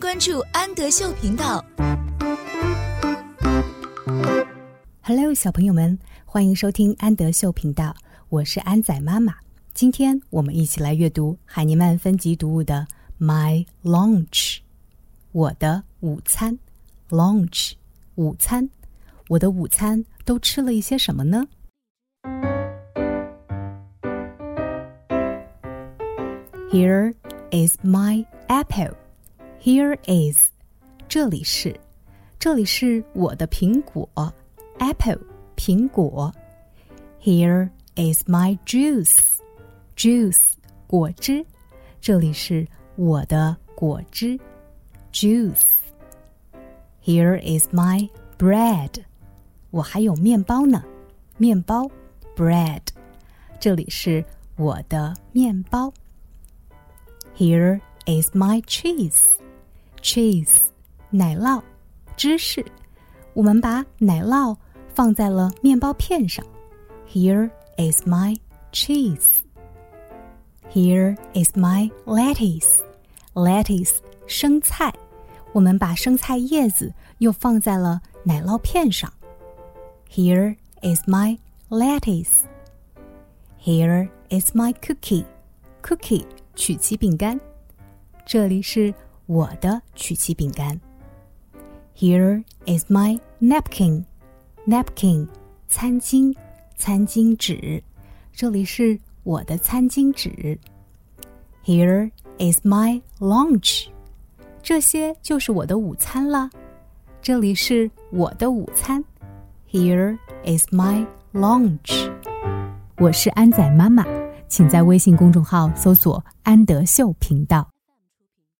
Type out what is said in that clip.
关注安德秀频道。Hello，小朋友们，欢迎收听安德秀频道，我是安仔妈妈。今天我们一起来阅读海尼曼分级读物的《My Lunch》，我的午餐。Lunch，午餐。我的午餐都吃了一些什么呢？Here is my apple. Here is，这里是，这里是我的苹果。Apple，苹果。Here is my juice. Juice，果汁。这里是我的果汁。Juice。Here is my bread. 我还有面包呢，面包，bread，这里是我的面包。Here is my cheese，cheese，奶酪，芝士。我们把奶酪放在了面包片上。Here is my cheese。Here is my lettuce，lettuce，生菜。我们把生菜叶子又放在了奶酪片上。Here is my lettuce. Here is my cookie. Cookie 曲奇饼干，这里是 我的曲奇饼干。Here is my napkin. Napkin 餐巾，餐巾纸，这里是我的餐巾纸。Here is my lunch. 这些就是我的午餐了，这里是我的午餐。Here is my lunch。我是安仔妈妈，请在微信公众号搜索“安德秀频道”。